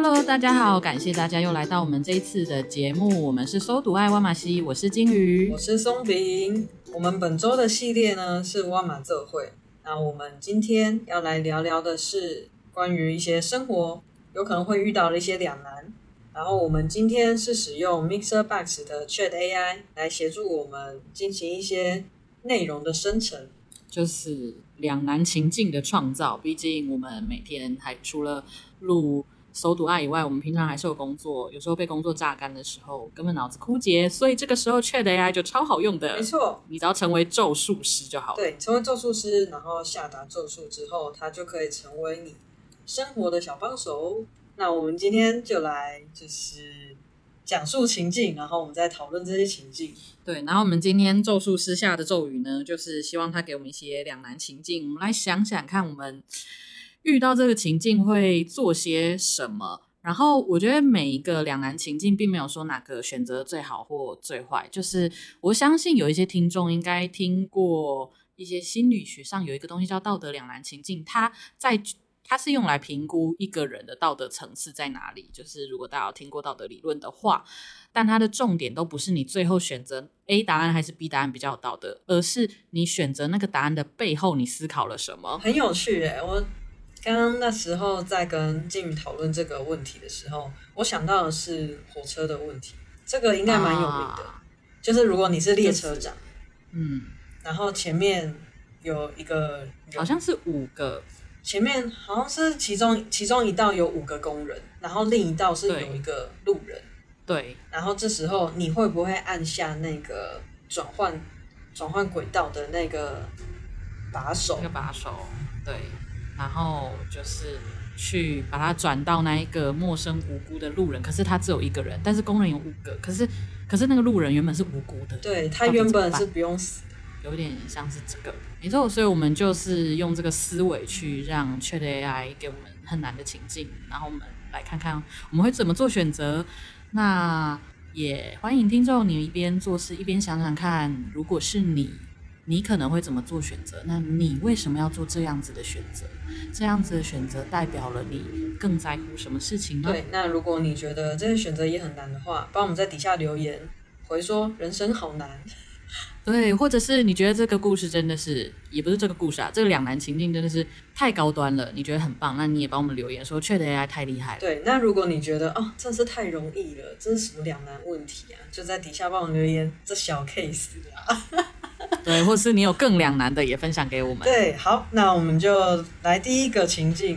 Hello，大家好，感谢大家又来到我们这一次的节目。我们是搜读爱万马西，我是金鱼，我是松饼。我们本周的系列呢是万马这会。那我们今天要来聊聊的是关于一些生活有可能会遇到的一些两难。然后我们今天是使用 MixerBox 的 Chat AI 来协助我们进行一些内容的生成，就是两难情境的创造。毕竟我们每天还除了录搜读爱以外，我们平常还是有工作，有时候被工作榨干的时候，根本脑子枯竭，所以这个时候 Chat AI 就超好用的。没错，你只要成为咒术师就好了。对，成为咒术师，然后下达咒术之后，它就可以成为你生活的小帮手。那我们今天就来就是讲述情境，然后我们再讨论这些情境。对，然后我们今天咒术师下的咒语呢，就是希望他给我们一些两难情境，我们来想想看，我们遇到这个情境会做些什么。然后我觉得每一个两难情境，并没有说哪个选择最好或最坏，就是我相信有一些听众应该听过一些心理学上有一个东西叫道德两难情境，它在。它是用来评估一个人的道德层次在哪里，就是如果大家有听过道德理论的话，但它的重点都不是你最后选择 A 答案还是 B 答案比较有道德，而是你选择那个答案的背后你思考了什么。很有趣诶，我刚刚那时候在跟静宇讨论这个问题的时候，我想到的是火车的问题，这个应该蛮有名的，啊、就是如果你是列车长，嗯，然后前面有一个好像是五个。前面好像是其中其中一道有五个工人，然后另一道是有一个路人。对，然后这时候你会不会按下那个转换转换轨道的那个把手？那个把手，对，然后就是去把它转到那一个陌生无辜的路人，可是他只有一个人，但是工人有五个，可是可是那个路人原本是无辜的，对，他原本是不用死。有点像是这个，没错，所以我们就是用这个思维去让 Chat AI 给我们很难的情境，然后我们来看看我们会怎么做选择。那也欢迎听众，你一边做事一边想想看，如果是你，你可能会怎么做选择？那你为什么要做这样子的选择？这样子的选择代表了你更在乎什么事情呢？对，那如果你觉得这些选择也很难的话，帮我们在底下留言回说人生好难。对，或者是你觉得这个故事真的是，也不是这个故事啊，这个两难情境真的是太高端了，你觉得很棒，那你也帮我们留言说 Chat AI 太厉害了。对，那如果你觉得哦，真是太容易了，这是什么两难问题啊？就在底下帮我们留言，这小 case 啊。对，或是你有更两难的也分享给我们。对，好，那我们就来第一个情境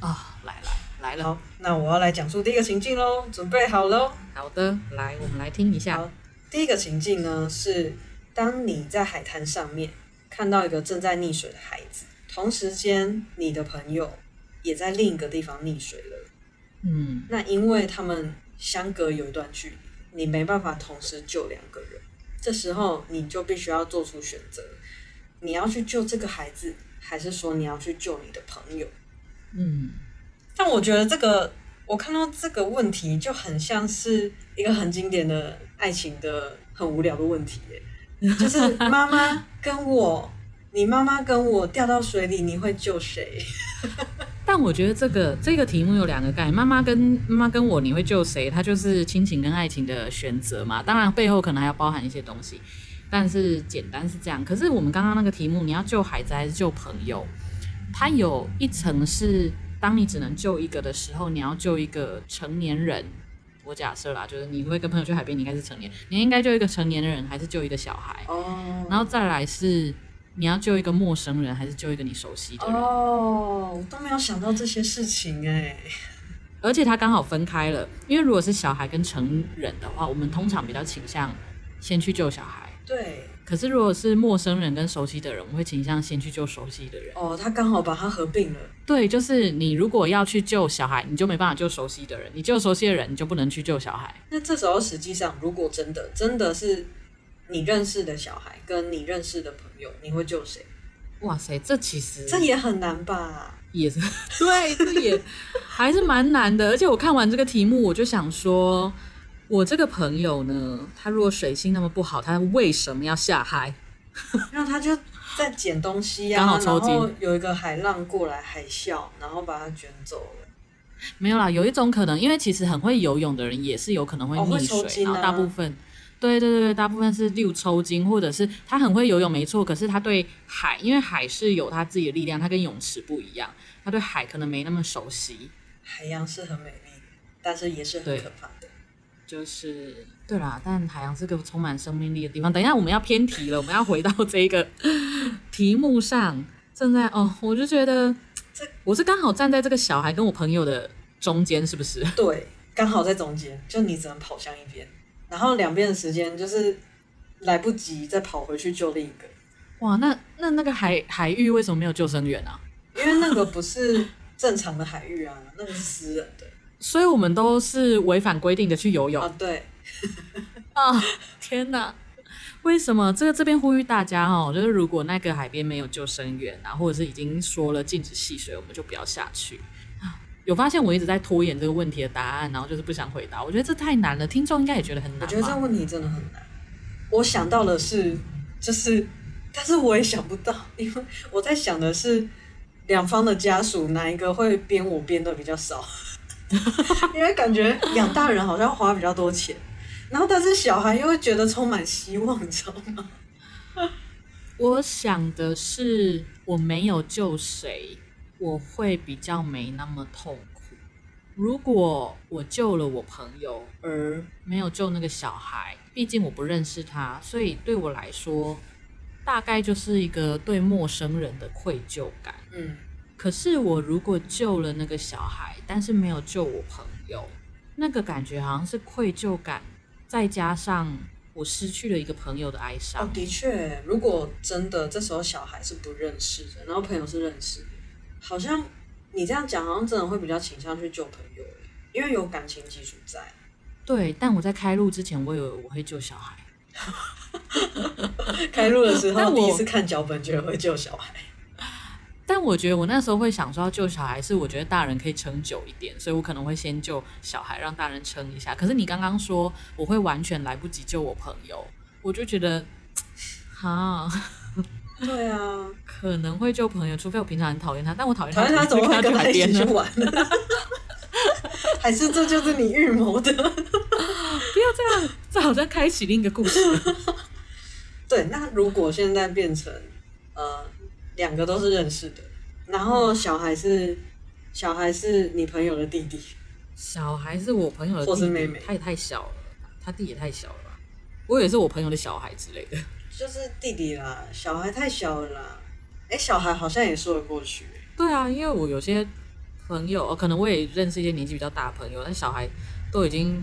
啊、哦，来了来了。好，那我要来讲述第一个情境喽，准备好喽。好的，来，我们来听一下。好，第一个情境呢是。当你在海滩上面看到一个正在溺水的孩子，同时间你的朋友也在另一个地方溺水了，嗯，那因为他们相隔有一段距离，你没办法同时救两个人，这时候你就必须要做出选择，你要去救这个孩子，还是说你要去救你的朋友？嗯，但我觉得这个，我看到这个问题就很像是一个很经典的爱情的很无聊的问题耶。就是妈妈跟我，你妈妈跟我掉到水里，你会救谁？但我觉得这个这个题目有两个概念，妈妈跟妈妈跟我，你会救谁？它就是亲情跟爱情的选择嘛。当然背后可能还要包含一些东西，但是简单是这样。可是我们刚刚那个题目，你要救孩子还是救朋友？它有一层是，当你只能救一个的时候，你要救一个成年人。我假设啦，就是你会跟朋友去海边，你应该是成年，你应该救一个成年人，还是救一个小孩？哦。Oh. 然后再来是你要救一个陌生人，还是救一个你熟悉的人？哦，oh, 我都没有想到这些事情哎。而且他刚好分开了，因为如果是小孩跟成人的话，我们通常比较倾向先去救小孩。对。可是，如果是陌生人跟熟悉的人，我会倾向先去救熟悉的人。哦，他刚好把他合并了。对，就是你如果要去救小孩，你就没办法救熟悉的人；你救熟悉的人，你就不能去救小孩。那这时候，实际上，如果真的真的是你认识的小孩跟你认识的朋友，你会救谁？哇塞，这其实这也很难吧？也是，对，这也还是蛮难的。而且我看完这个题目，我就想说。我这个朋友呢，他如果水性那么不好，他为什么要下海？然后他就在捡东西呀、啊，刚好抽筋，然后有一个海浪过来，海啸，然后把他卷走了。没有啦，有一种可能，因为其实很会游泳的人也是有可能会溺水，然后大部分，对对对，大部分是例如抽筋，或者是他很会游泳没错，可是他对海，因为海是有他自己的力量，他跟泳池不一样，他对海可能没那么熟悉。海洋是很美丽，但是也是很可怕的。就是对啦，但海洋是个充满生命力的地方。等一下我们要偏题了，我们要回到 这个题目上。正在哦，我就觉得这。我是刚好站在这个小孩跟我朋友的中间，是不是？对，刚好在中间，就你只能跑向一边，然后两边的时间就是来不及再跑回去救另一个。哇，那那那个海海域为什么没有救生员啊？因为那个不是正常的海域啊，那个是私人的，所以我们都是违反规定的去游泳啊。对，啊，天哪！为什么这个这边呼吁大家哦，就是如果那个海边没有救生员啊，或者是已经说了禁止戏水，我们就不要下去啊。有发现我一直在拖延这个问题的答案，然后就是不想回答。我觉得这太难了，听众应该也觉得很难。我觉得这个问题真的很难。我想到的是，就是，但是我也想不到，因为我在想的是两方的家属哪一个会编我编的比较少，因为感觉养大人好像花比较多钱。然后，但是小孩又会觉得充满希望，你知道吗？我想的是，我没有救谁，我会比较没那么痛苦。如果我救了我朋友，而没有救那个小孩，毕竟我不认识他，所以对我来说，大概就是一个对陌生人的愧疚感。嗯。可是我如果救了那个小孩，但是没有救我朋友，那个感觉好像是愧疚感。再加上我失去了一个朋友的哀伤。哦，的确，如果真的这时候小孩是不认识的，然后朋友是认识的，好像你这样讲，好像真的会比较倾向去救朋友，因为有感情基础在。对，但我在开路之前，我以为我会救小孩。开路的时候，第一次看脚本，觉得会救小孩。但我觉得我那时候会想说要救小孩，是我觉得大人可以撑久一点，所以我可能会先救小孩，让大人撑一下。可是你刚刚说我会完全来不及救我朋友，我就觉得，哈，对啊，可能会救朋友，除非我平常很讨厌他，但我讨厌他，讨厌他怎么会跟他一起去玩呢？还是这就是你预谋的？不要这样，这好像开启另一个故事。对，那如果现在变成呃。两个都是认识的，然后小孩是小孩是你朋友的弟弟，小孩是我朋友的弟弟，或是妹妹，他也太小了，他弟也太小了吧？我以为是我朋友的小孩之类的，就是弟弟啦，小孩太小了啦。哎，小孩好像也说得过去。对啊，因为我有些朋友，可能我也认识一些年纪比较大的朋友，但小孩都已经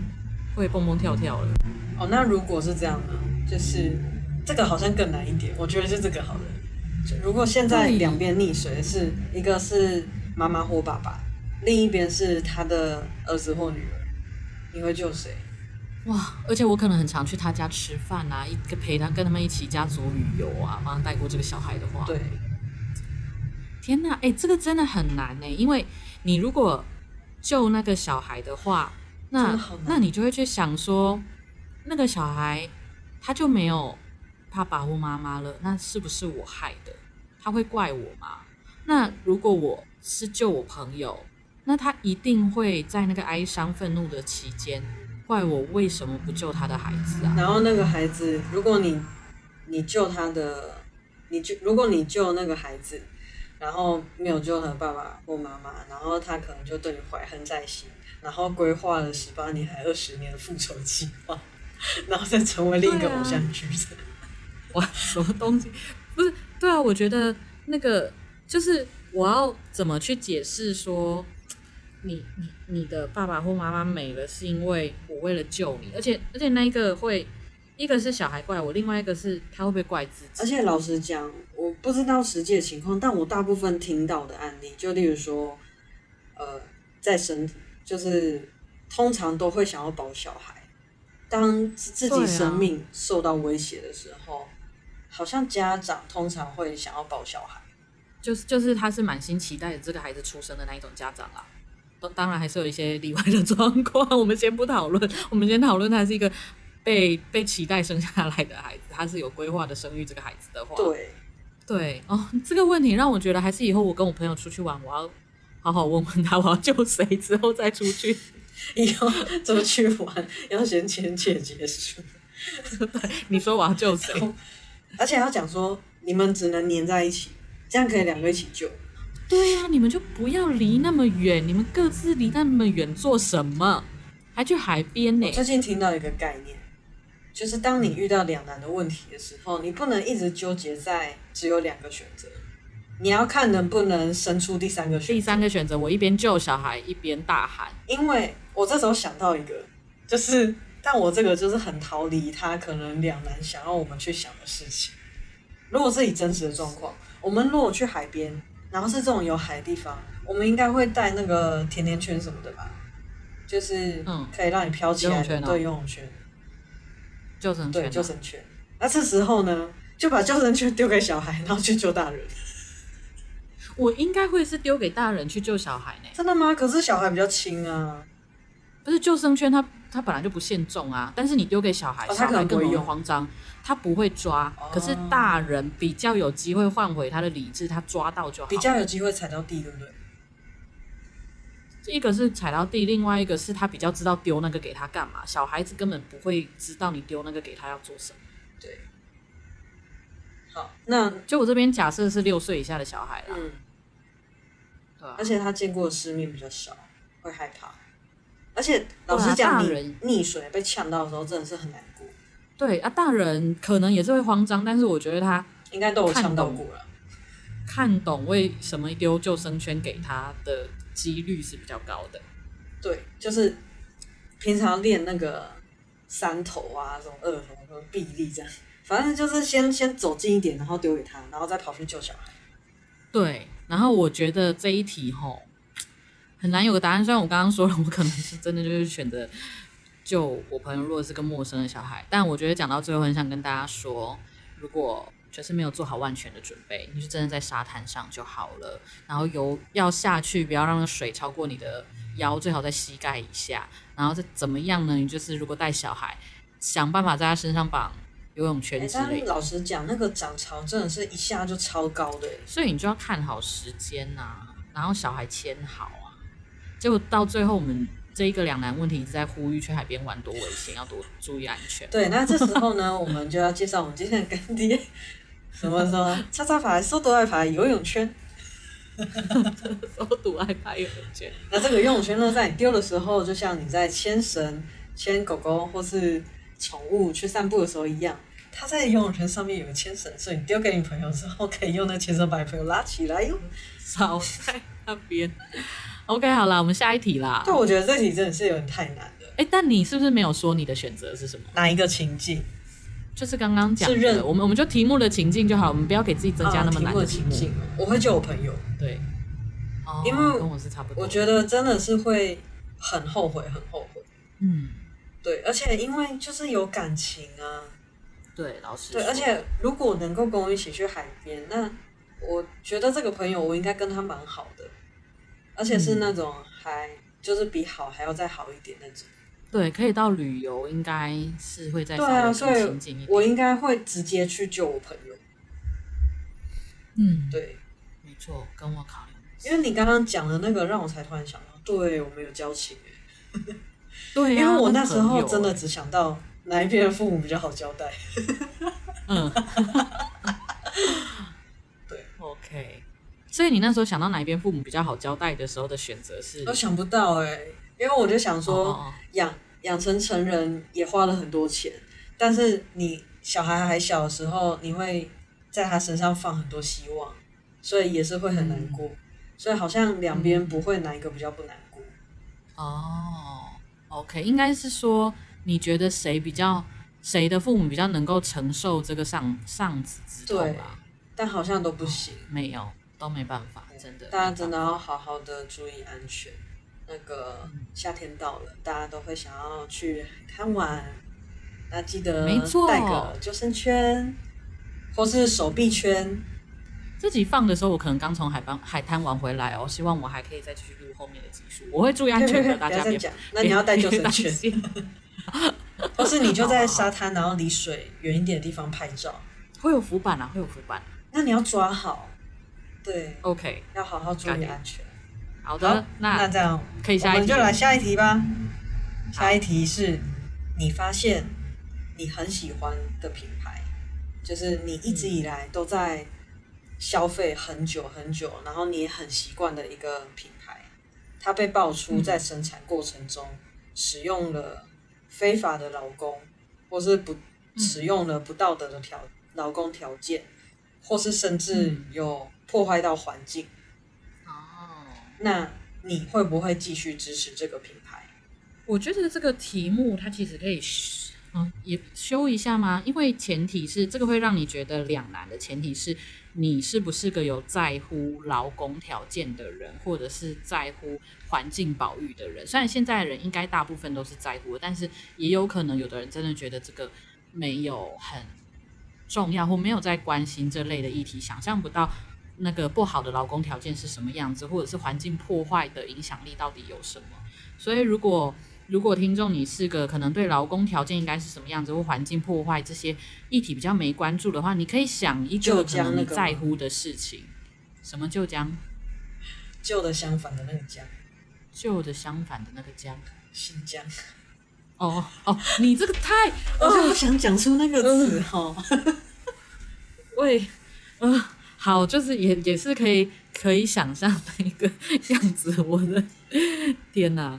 会蹦蹦跳跳了。哦，那如果是这样呢？就是这个好像更难一点，我觉得是这个好了。如果现在两边溺水，是一个是妈妈或爸爸，另一边是他的儿子或女儿，你会救谁？哇！而且我可能很常去他家吃饭啊，一个陪他跟他们一起家族旅游啊，帮他带过这个小孩的话，对。天哪，哎，这个真的很难呢，因为你如果救那个小孩的话，那那你就会去想说，那个小孩他就没有。爸爸或妈妈了，那是不是我害的？他会怪我吗？那如果我是救我朋友，那他一定会在那个哀伤、愤怒的期间怪我为什么不救他的孩子啊？然后那个孩子，如果你你救他的，你救如果你救那个孩子，然后没有救他的爸爸或妈妈，然后他可能就对你怀恨在心，然后规划了十八年还二十年的复仇计划，然后再成为另一个偶像剧。哇，什么东西？不是，对啊，我觉得那个就是我要怎么去解释说你，你你你的爸爸或妈妈没了，是因为我为了救你，而且而且那一个会，一个是小孩怪我，另外一个是他会不会怪自己？而且老实讲，我不知道实际的情况，但我大部分听到的案例，就例如说，呃，在生就是通常都会想要保小孩，当自己生命受到威胁的时候。好像家长通常会想要保小孩，就是就是他是满心期待这个孩子出生的那一种家长啦。当当然还是有一些例外的状况，我们先不讨论。我们先讨论他是一个被被期待生下来的孩子，他是有规划的生育这个孩子的话。对对哦，这个问题让我觉得还是以后我跟我朋友出去玩，我要好好问问他我要救谁，之后再出去。以后出去玩要先签切结束。对，你说我要救谁？而且要讲说，你们只能黏在一起，这样可以两个一起救。对呀、啊，你们就不要离那么远，你们各自离那么远做什么？还去海边呢？最近听到一个概念，就是当你遇到两难的问题的时候，你不能一直纠结在只有两个选择，你要看能不能生出第三个选择。第三个选择，我一边救小孩一边大喊。因为我这时候想到一个，就是。但我这个就是很逃离他可能两难想要我们去想的事情。如果是以真实的状况，我们如果去海边，然后是这种有海的地方，我们应该会带那个甜甜圈什么的吧？就是可以让你飘起来的，对，游泳圈，救生圈，对，救生圈。那这时候呢，就把救生圈丢给小孩，然后去救大人。我应该会是丢给大人去救小孩呢？真的吗？可是小孩比较轻啊。不是救生圈，它它本来就不限重啊。但是你丢给小孩，小孩更容易慌张，他不会抓。可是大人比较有机会换回他的理智，他抓到就好。比较有机会踩到地，对不对？一个是踩到地，另外一个是他比较知道丢那个给他干嘛。小孩子根本不会知道你丢那个给他要做什么。对。好，那就我这边假设是六岁以下的小孩啦。嗯。对啊。而且他见过的世面比较少，会害怕。而且老实讲，你溺水被呛到的时候，真的是很难过。对啊，大人可能也是会慌张，但是我觉得他应该都有呛到过了。看懂为什么丢救生圈给他的几率是比较高的。对，就是平常练那个三头啊，这种二头、什么臂力这样，反正就是先先走近一点，然后丢给他，然后再跑去救小孩。对，然后我觉得这一题吼。很难有个答案，虽然我刚刚说了，我可能是真的就是选择救我朋友，如果是个陌生的小孩，但我觉得讲到最后，很想跟大家说，如果就是没有做好万全的准备，你就真的在沙滩上就好了。然后游要下去，不要让水超过你的腰，最好在膝盖以下。然后再怎么样呢？你就是如果带小孩，想办法在他身上绑游泳圈之类但老实讲，那个涨潮真的是一下就超高的，所以你就要看好时间呐、啊，然后小孩牵好。结果到最后，我们这一个两难问题一直在呼吁去海边玩多危险，要多注意安全。对，那这时候呢，我们就要介绍我们今天的干爹，什么什么叉叉牌、搜独爱牌游泳圈，搜独爱牌游泳圈。那这个游泳圈呢，在你丢的时候，就像你在牵绳、牵狗狗或是宠物去散步的时候一样，它在游泳圈上面有个牵绳，所以你丢给你朋友之后，可以用那牵绳把你朋友拉起来哟，少在那边。OK，好了，我们下一题啦。对，我觉得这题真的是有点太难了。哎、欸，但你是不是没有说你的选择是什么？哪一个情境？就是刚刚讲的。是认我们我们就题目的情境就好，我们不要给自己增加那么难的。啊、题目的情境，我会救我朋友。对，哦、因为跟我是差不多。我觉得真的是会很后悔，很后悔。嗯，对，而且因为就是有感情啊。对，老师。对，而且如果能够跟我一起去海边，那我觉得这个朋友我应该跟他蛮好的。而且是那种还就是比好还要再好一点那种，对，可以到旅游，应该是会再对啊，所以我应该会直接去救我朋友。嗯，对，没错，跟我考虑。因为你刚刚讲的那个，让我才突然想到，对我们有交情。对、啊，因为我那时候真的只想到哪一边的父母比较好交代。嗯，对，OK。所以你那时候想到哪一边父母比较好交代的时候的选择是？我想不到哎、欸，因为我就想说养养成成人也花了很多钱，但是你小孩还小的时候，你会在他身上放很多希望，所以也是会很难过。嗯、所以好像两边不会哪一个比较不难过。哦，OK，应该是说你觉得谁比较谁的父母比较能够承受这个丧丧子之痛吧？但好像都不行，哦、没有。都没办法，真的。大家真的要好好的注意安全。那个夏天到了，大家都会想要去海滩玩，那记得带个救生圈，或是手臂圈。自己放的时候，我可能刚从海边海滩玩回来哦，希望我还可以再继续录后面的集数。我会注意安全的，大家别讲。那你要带救生圈，或是你就在沙滩，然后离水远一点的地方拍照。会有浮板啊，会有浮板。那你要抓好。对，OK，要好好注意安全。好的，好那那这样可以下一题，我们就来下一题吧。下一题是你发现你很喜欢的品牌，就是你一直以来都在消费很久很久，然后你也很习惯的一个品牌，它被爆出在生产过程中使用了非法的劳工，或是不使用了不道德的条劳工条件，或是甚至有破坏到环境。哦，那你会不会继续支持这个品牌？我觉得这个题目它其实可以。嗯，也修一下吗？因为前提是这个会让你觉得两难的前提是你是不是个有在乎劳工条件的人，或者是在乎环境保育的人。虽然现在的人应该大部分都是在乎的，但是也有可能有的人真的觉得这个没有很重要，或没有在关心这类的议题，想象不到那个不好的劳工条件是什么样子，或者是环境破坏的影响力到底有什么。所以如果如果听众你是个可能对劳工条件应该是什么样子或环境破坏这些议题比较没关注的话，你可以想一个可能你在乎的事情。什么旧疆？旧的相反的那个疆。旧的相反的那个疆。新疆。哦哦，你这个太……我就不想讲出那个词哈。喂，嗯、呃，好，就是也也是可以可以想象的一个 样子。我的天哪！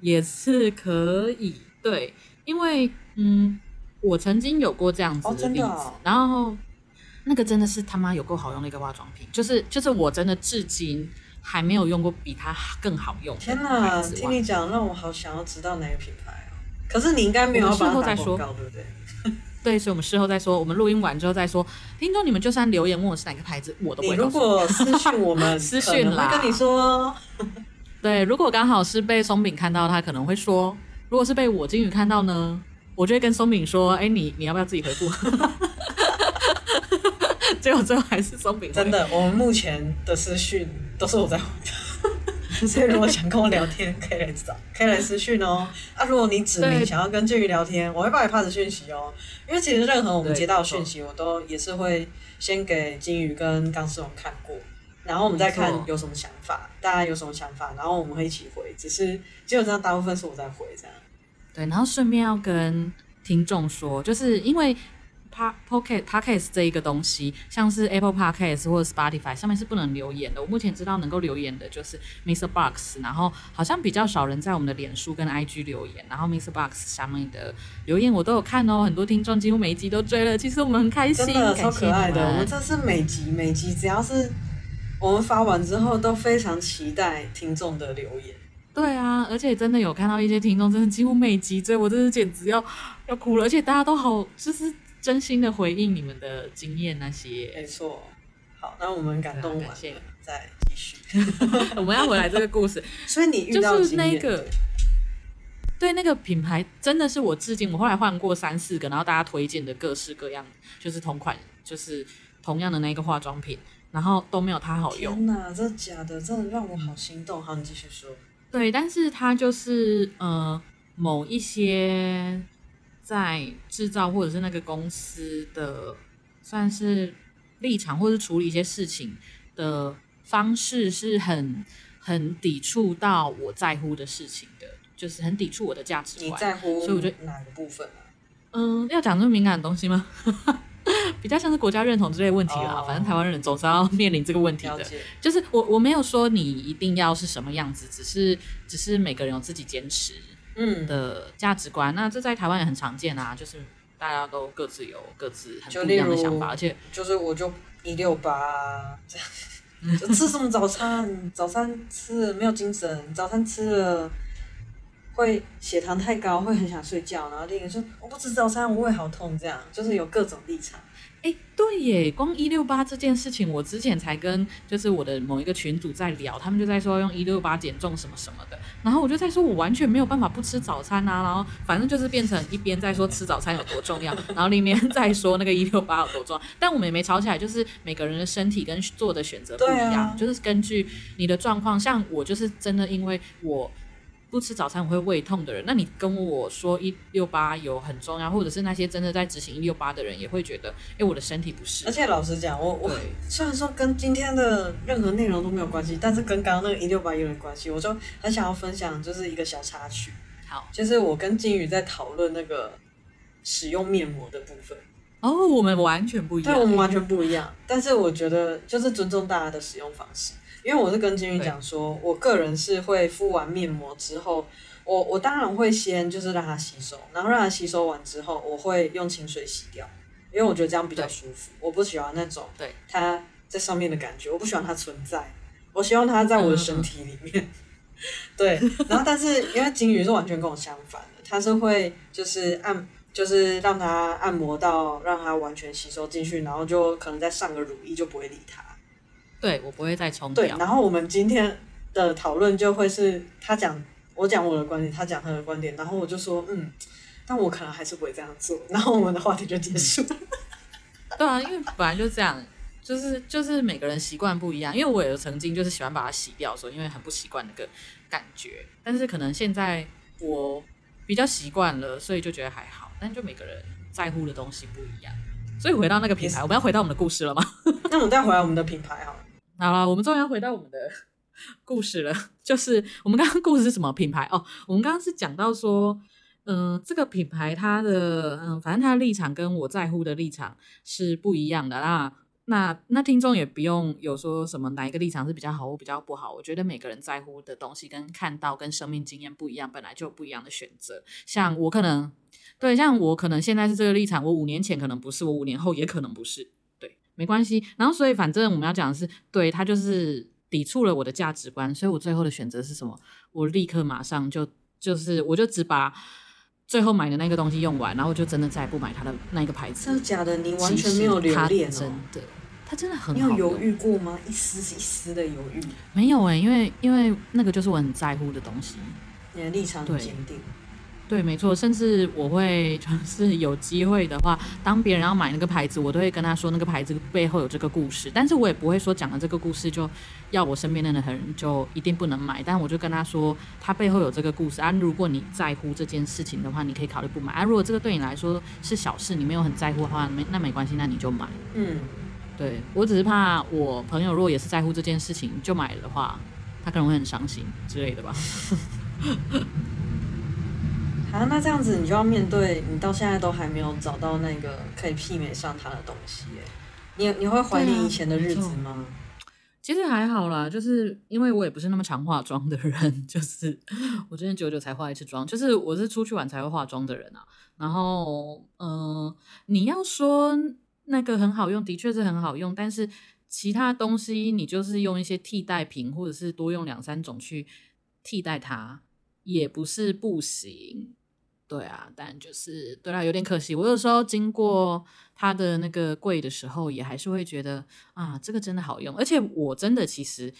也是可以，对，因为嗯，我曾经有过这样子的例子，哦哦、然后那个真的是他妈有够好用的一个化妆品，就是就是我真的至今还没有用过比它更好用。天哪，听你讲让我好想要知道哪个品牌哦。可是你应该没有事后再说，对不对？对，所以我们事后再说，我们录音完之后再说。听众你们就算留言问我是哪个牌子，我都会。你如果私讯我们，私讯啦，会跟你说。对，如果刚好是被松饼看到，他可能会说；如果是被我金鱼看到呢，我就会跟松饼说：“哎，你你要不要自己回复？” 结果最后还是松饼。真的，我们目前的私讯都是我在回的，所以如果想跟我聊天，可以来找，可以来私讯哦。啊，如果你指名想要跟金鱼聊天，我会帮你 pass 讯息哦。因为其实任何我们接到的讯息，我都也是会先给金鱼跟钢丝绒看过。然后我们再看有什么想法，大家有什么想法，然后我们会一起回。只是基本上大部分是我在回这样。对，然后顺便要跟听众说，就是因为 Pocket Podcast 这一个东西，像是 Apple Podcast 或者 Spotify 上面是不能留言的。我目前知道能够留言的就是 Mr. Box，然后好像比较少人在我们的脸书跟 IG 留言。然后 Mr. Box 下面的留言我都有看哦，很多听众几乎每一集都追了，其实我们很开心，真的超可爱的。我们这是每集每集只要是。我们发完之后都非常期待听众的留言。对啊，而且真的有看到一些听众，真的几乎每集追，我真的简直要要哭了。而且大家都好，就是真心的回应你们的经验那些。没错。好，那我们感动完了，感谢再继续。我们要回来这个故事。所以你遇到就是那个，对那个品牌真的是我至今，我后来换过三四个，然后大家推荐的各式各样，就是同款，就是同样的那个化妆品。然后都没有它好用。天哪，这假的，真的让我好心动。好，你继续说。对，但是它就是呃，某一些在制造或者是那个公司的，算是立场或者是处理一些事情的方式，是很很抵触到我在乎的事情的，就是很抵触我的价值观。你在乎？所以我觉得哪个部分啊？嗯，要讲这么敏感的东西吗？比较像是国家认同之类的问题啦，oh, 反正台湾人总是要 面临这个问题的。就是我我没有说你一定要是什么样子，只是只是每个人有自己坚持嗯的价值观。嗯、那这在台湾也很常见啊，就是大家都各自有各自很不一样的想法，而且就是我就一六八这样，就吃什么早餐？早餐吃了没有精神，早餐吃了会血糖太高，会很想睡觉。然后另一个说我不吃早餐，我胃好痛，这样就是有各种立场。哎，对耶，光一六八这件事情，我之前才跟就是我的某一个群主在聊，他们就在说用一六八减重什么什么的，然后我就在说，我完全没有办法不吃早餐啊，然后反正就是变成一边在说吃早餐有多重要，然后另一边在说那个一六八有多重要，但我们也没吵起来，就是每个人的身体跟做的选择不一样，啊、就是根据你的状况，像我就是真的因为我不吃早餐我会胃痛的人，那你跟我说一六八有很重要，或者是那些真的在执行一六八的人也会觉得，哎，我的身体不适。而且老实讲，我我虽然说跟今天的任何内容都没有关系，但是跟刚刚那个一六八有点关系，我就很想要分享，就是一个小插曲。好，就是我跟金宇在讨论那个使用面膜的部分。哦，我们完全不一样。对，我们完全不一样。但是我觉得就是尊重大家的使用方式。因为我是跟金鱼讲说，我个人是会敷完面膜之后，我我当然会先就是让它吸收，然后让它吸收完之后，我会用清水洗掉，因为我觉得这样比较舒服。我不喜欢那种对它在上面的感觉，我不喜欢它存在，我希望它在我的身体里面。对，然后但是因为金鱼是完全跟我相反的，它是会就是按就是让它按摩到让它完全吸收进去，然后就可能再上个乳液就不会理它。对，我不会再冲掉。对，然后我们今天的讨论就会是他讲，我讲我的观点，他讲他的观点，然后我就说，嗯，但我可能还是不会这样做，然后我们的话题就结束。对啊，因为本来就这样，就是就是每个人习惯不一样。因为我也曾经就是喜欢把它洗掉的时候，因为很不习惯那个感觉，但是可能现在我比较习惯了，所以就觉得还好。但就每个人在乎的东西不一样，所以回到那个品牌，我们要回到我们的故事了吗？那我们再回来我们的品牌好了。好了，我们终于要回到我们的 故事了。就是我们刚刚故事是什么品牌哦？我们刚刚是讲到说，嗯、这个品牌它的嗯，反正它的立场跟我在乎的立场是不一样的。啦那那听众也不用有说什么哪一个立场是比较好或比较不好。我觉得每个人在乎的东西跟看到跟生命经验不一样，本来就不一样的选择。像我可能对，像我可能现在是这个立场，我五年前可能不是，我五年后也可能不是。没关系，然后所以反正我们要讲的是，对，他就是抵触了我的价值观，所以我最后的选择是什么？我立刻马上就就是，我就只把最后买的那个东西用完，然后就真的再也不买他的那个牌子。真的假的？你完全没有留恋哦？真的，他真的很好。你有犹豫过吗？一丝一丝的犹豫？没有哎、欸，因为因为那个就是我很在乎的东西。你的立场很坚定。对，没错，甚至我会就是 有机会的话，当别人要买那个牌子，我都会跟他说那个牌子背后有这个故事。但是我也不会说讲了这个故事就要我身边的人就一定不能买。但我就跟他说，他背后有这个故事啊。如果你在乎这件事情的话，你可以考虑不买啊。如果这个对你来说是小事，你没有很在乎的话，没那没关系，那你就买。嗯，对，我只是怕我朋友如果也是在乎这件事情就买了的话，他可能会很伤心之类的吧。好，那这样子你就要面对，你到现在都还没有找到那个可以媲美上它的东西耶。你你会怀念以前的日子吗？啊、其实还好啦，就是因为我也不是那么常化妆的人，就是我之前久久才化一次妆，就是我是出去玩才会化妆的人啊。然后，嗯、呃，你要说那个很好用，的确是很好用，但是其他东西你就是用一些替代品，或者是多用两三种去替代它，也不是不行。对啊，但就是对啦，有点可惜。我有时候经过他的那个柜的时候，也还是会觉得啊，这个真的好用。而且我真的其实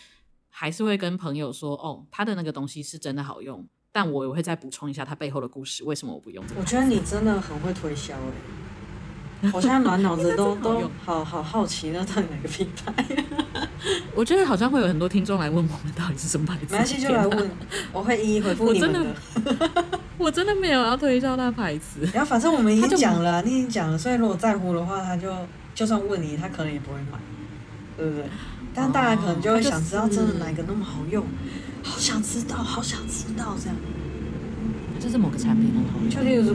还是会跟朋友说，哦，他的那个东西是真的好用。但我也会再补充一下他背后的故事，为什么我不用？我觉得你真的很会推销诶。我现在满脑子都都好好好奇，那到底哪个品牌？我觉得好像会有很多听众来问我们到底是什么牌子。没关系，就来问，我会一一回复你们的。我真的，我真的没有要推销那牌子。然后反正我们已经讲了，你已经讲了，所以如果在乎的话，他就就算问你，他可能也不会买，对不对？但大家可能就会想知道，真的哪个那么好用？好想知道，好想知道这样。就是某个产品很好用，就例如说，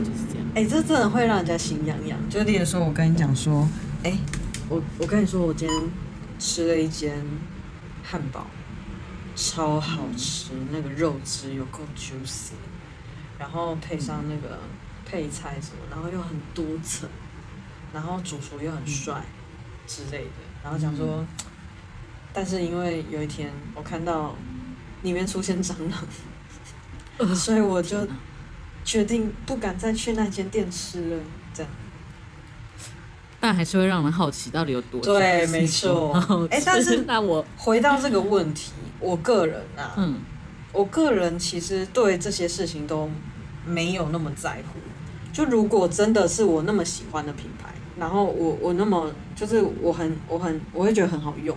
哎、欸，这真的会让人家心痒痒。就例如说，我跟你讲说，哎、欸，我我跟你说，我今天吃了一间汉堡，超好吃，那个肉汁有够 juicy，然后配上那个配菜什么，然后又很多层，然后主厨又很帅之类的，然后讲说，但是因为有一天我看到里面出现蟑螂，所以我就。决定不敢再去那间店吃了，这样。但还是会让人好奇，到底有多对，没错。哎、欸，但是 那我回到这个问题，我个人啊，嗯，我个人其实对这些事情都没有那么在乎。就如果真的是我那么喜欢的品牌，然后我我那么就是我很我很我会觉得很好用，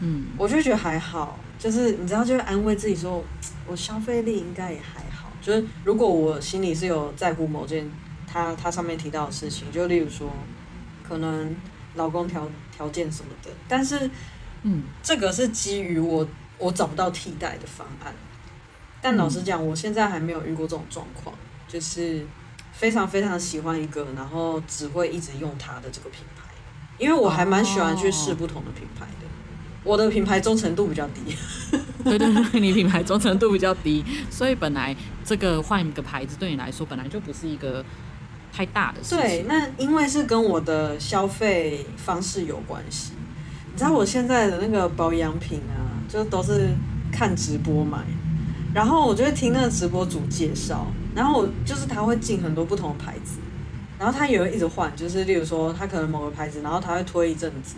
嗯，我就觉得还好，就是你知道，就会安慰自己说，我消费力应该也还好。就是如果我心里是有在乎某件他他上面提到的事情，就例如说，可能老公条条件什么的，但是，嗯，这个是基于我我找不到替代的方案。但老实讲，我现在还没有遇过这种状况，就是非常非常喜欢一个，然后只会一直用它的这个品牌，因为我还蛮喜欢去试不同的品牌的。我的品牌忠诚度比较低，对对对，你品牌忠诚度比较低，所以本来这个换一个牌子对你来说本来就不是一个太大的事情。对，那因为是跟我的消费方式有关系。你知道我现在的那个保养品啊，就都是看直播买。然后我就会听那个直播主介绍，然后我就是他会进很多不同的牌子，然后他也会一直换，就是例如说他可能某个牌子，然后他会推一阵子，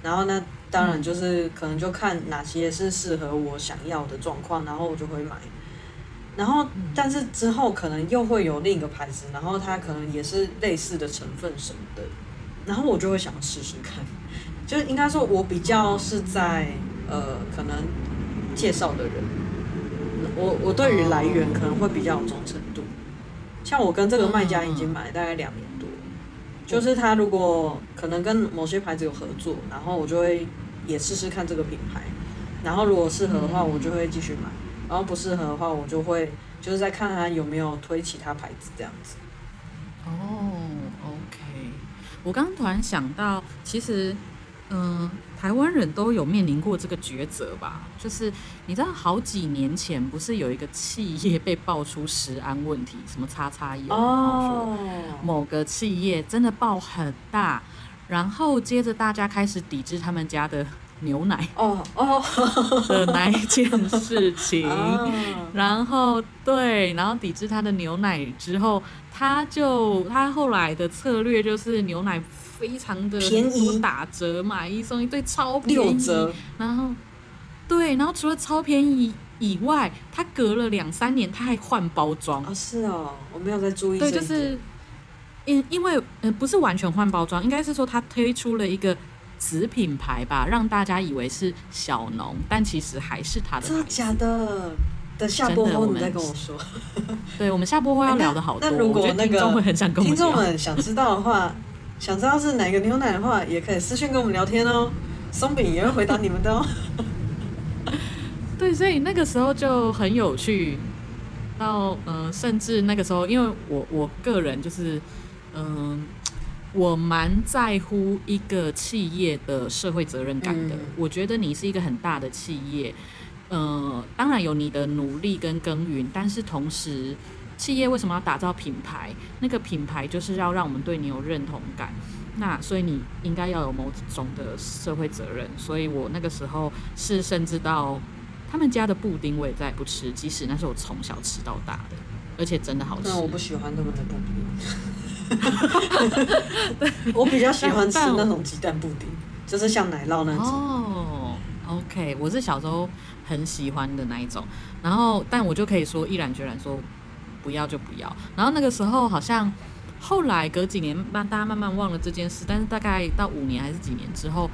然后呢，当然就是可能就看哪些是适合我想要的状况，然后我就会买，然后但是之后可能又会有另一个牌子，然后它可能也是类似的成分什么的，然后我就会想试试看，就应该说我比较是在呃可能介绍的人。我我对于来源可能会比较有忠诚度，像我跟这个卖家已经买了大概两年多，就是他如果可能跟某些牌子有合作，然后我就会也试试看这个品牌，然后如果适合的话，我就会继续买，然后不适合的话，我就会就是再看看有没有推其他牌子这样子。哦，OK，我刚刚突然想到，其实。嗯，台湾人都有面临过这个抉择吧？就是你知道，好几年前不是有一个企业被爆出食安问题，什么叉叉业哦，某个企业真的爆很大，然后接着大家开始抵制他们家的牛奶哦哦 的那一件事情，然后对，然后抵制他的牛奶之后，他就他后来的策略就是牛奶。非常的便宜，打折买一送一，对，超便宜。六折。然后，对，然后除了超便宜以外，它隔了两三年它还换包装。哦，是哦，我没有在注意。对，就是因因为呃不是完全换包装，应该是说他推出了一个子品牌吧，让大家以为是小农，但其实还是他的。真的假的？等下播后你再跟我说。对，我们下播后要聊的好多。那如果那个听众会很想跟我们听众们想知道的话。想知道是哪个牛奶的话，也可以私信跟我们聊天哦。松饼也会回答你们的哦。对，所以那个时候就很有趣。到嗯，甚至那个时候，因为我我个人就是嗯，我蛮在乎一个企业的社会责任感的。嗯、我觉得你是一个很大的企业，嗯，当然有你的努力跟耕耘，但是同时。企业为什么要打造品牌？那个品牌就是要让我们对你有认同感。那所以你应该要有某种的社会责任。所以我那个时候是甚至到他们家的布丁我也再也不吃，即使那是我从小吃到大的，而且真的好吃。那我不喜欢他们的布丁。我比较喜欢吃那种鸡蛋布丁，就是像奶酪那种。哦，OK，我是小时候很喜欢的那一种。然后，但我就可以说毅然决然说。不要就不要。然后那个时候好像，后来隔几年，慢大家慢慢忘了这件事。但是大概到五年还是几年之后，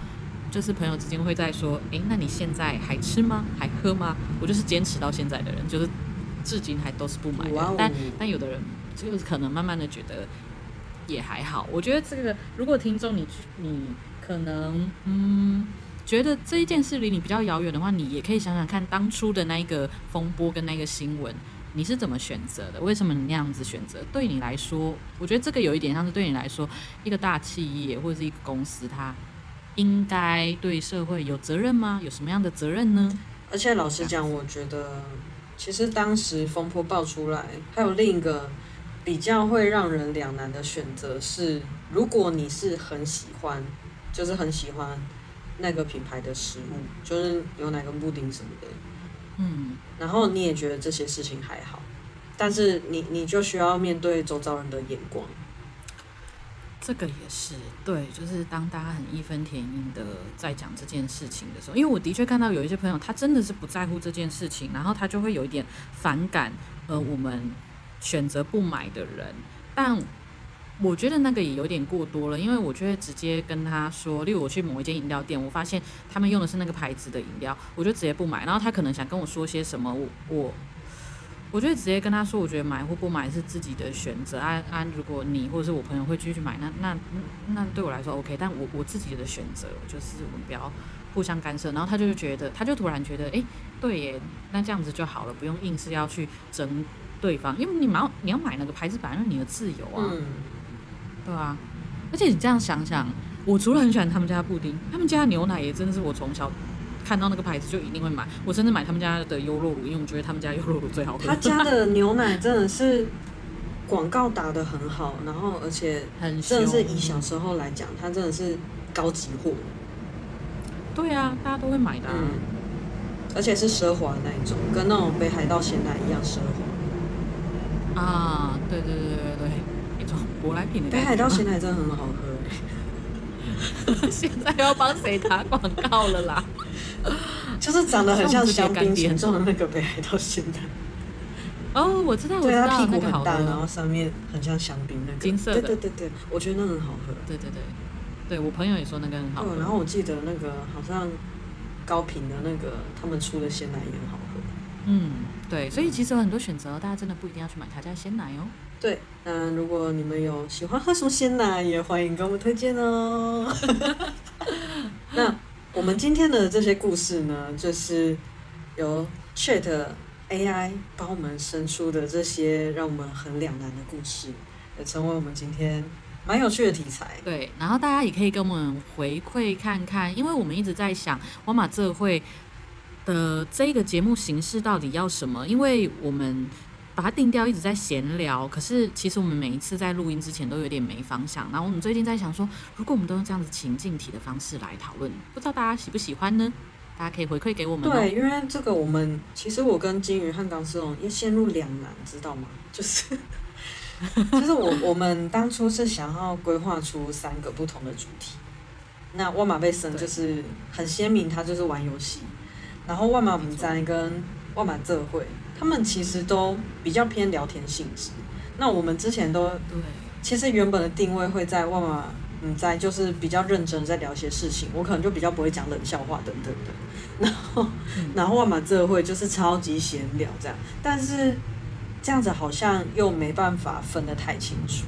就是朋友之间会在说：“诶，那你现在还吃吗？还喝吗？”我就是坚持到现在的人，就是至今还都是不买的。Wow. 但但有的人就是可能慢慢的觉得也还好。我觉得这个，如果听众你你可能嗯觉得这一件事离你比较遥远的话，你也可以想想看当初的那一个风波跟那个新闻。你是怎么选择的？为什么你那样子选择？对你来说，我觉得这个有一点像是对你来说，一个大企业或者是一个公司，它应该对社会有责任吗？有什么样的责任呢？而且老实讲，我觉得其实当时风波爆出来，还有另一个比较会让人两难的选择是，如果你是很喜欢，就是很喜欢那个品牌的食物，就是牛奶跟布丁什么的。嗯，然后你也觉得这些事情还好，但是你你就需要面对周遭人的眼光。这个也是对，就是当大家很义愤填膺的在讲这件事情的时候，因为我的确看到有一些朋友，他真的是不在乎这件事情，然后他就会有一点反感，呃，我们选择不买的人。但我觉得那个也有点过多了，因为我就会直接跟他说，例如我去某一间饮料店，我发现他们用的是那个牌子的饮料，我就直接不买。然后他可能想跟我说些什么，我我我就会直接跟他说，我觉得买或不买是自己的选择。按、啊、啊，如果你或者是我朋友会继续买，那那那对我来说 OK，但我我自己的选择就是我们不要互相干涉。然后他就觉得，他就突然觉得，哎，对耶，那这样子就好了，不用硬是要去争对方，因为你买你要买那个牌子，本来是你的自由啊。对啊，而且你这样想想，我除了很喜欢他们家的布丁，他们家的牛奶也真的是我从小看到那个牌子就一定会买。我甚至买他们家的优酪乳，因为我觉得他们家优酪乳最好喝。他家的牛奶真的是广告打得很好，然后而且真的是以小时候来讲，它真的是高级货。对啊，大家都会买的啊。嗯，而且是奢华的那一种，跟那种北海道鲜奶一样奢华。啊，对对对对对。舶来品的北海道鲜奶真的很好喝，欸，现在要帮谁打广告了啦？就是长得很像香槟形状的那个北海道鲜奶。哦，我知道，我知道，它屁股很大，然后上面很像香槟那个金色的。对对对对，我觉得那很好喝。对对对，对我朋友也说那个很好喝。然后我记得那个好像高品的那个他们出的鲜奶也很好喝。嗯，对，所以其实有很多选择，大家真的不一定要去买他家鲜奶哦。对，那如果你们有喜欢喝什么鲜奶，也欢迎给我们推荐哦。那我们今天的这些故事呢，就是由 Chat AI 帮我们生出的这些让我们很两难的故事，也成为我们今天蛮有趣的题材。对，然后大家也可以跟我们回馈看看，因为我们一直在想，哇玛这会的这个节目形式到底要什么？因为我们。把它定调，一直在闲聊。可是其实我们每一次在录音之前都有点没方向。然后我们最近在想说，如果我们都用这样子情境题的方式来讨论，不知道大家喜不喜欢呢？大家可以回馈给我们。对，因为这个我们其实我跟金鱼和钢丝龙也陷入两难，知道吗？就是就是我我们当初是想要规划出三个不同的主题。那万马贝森就是很鲜明，他就是玩游戏。然后万马平灾跟万马这会。他们其实都比较偏聊天性质。那我们之前都对，其实原本的定位会在万马嗯，在就是比较认真在聊一些事情，我可能就比较不会讲冷笑话等等的。然后，嗯、然后万马这会就是超级闲聊这样，但是这样子好像又没办法分得太清楚。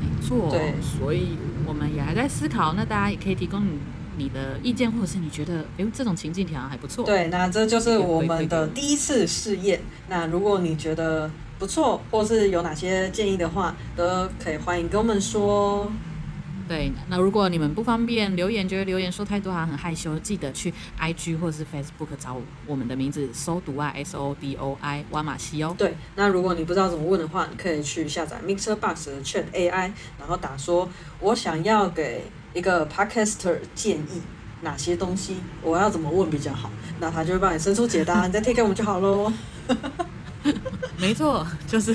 没错，对，所以我们也还在思考。那大家也可以提供你。你的意见，或者是你觉得，哎，这种情境好像还不错。对，那这就是我们的第一次试验。那如果你觉得不错，或是有哪些建议的话，都可以欢迎跟我们说。对，那如果你们不方便留言，觉得留言说太多好像很害羞，记得去 IG 或者是 Facebook 找我们的名字，搜读啊，S O D O I，哇玛西哦。对，那如果你不知道怎么问的话，你可以去下载 Mixer Box 的 Chat AI，然后打说，我想要给。一个 podcaster 建议哪些东西，我要怎么问比较好？那他就会帮你伸出解答，你再贴给我们就好喽。没错，就是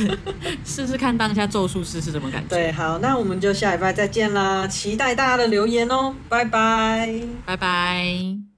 试试看当下咒术师是什么感觉。对，好，那我们就下礼拜再见啦，期待大家的留言哦，拜拜，拜拜。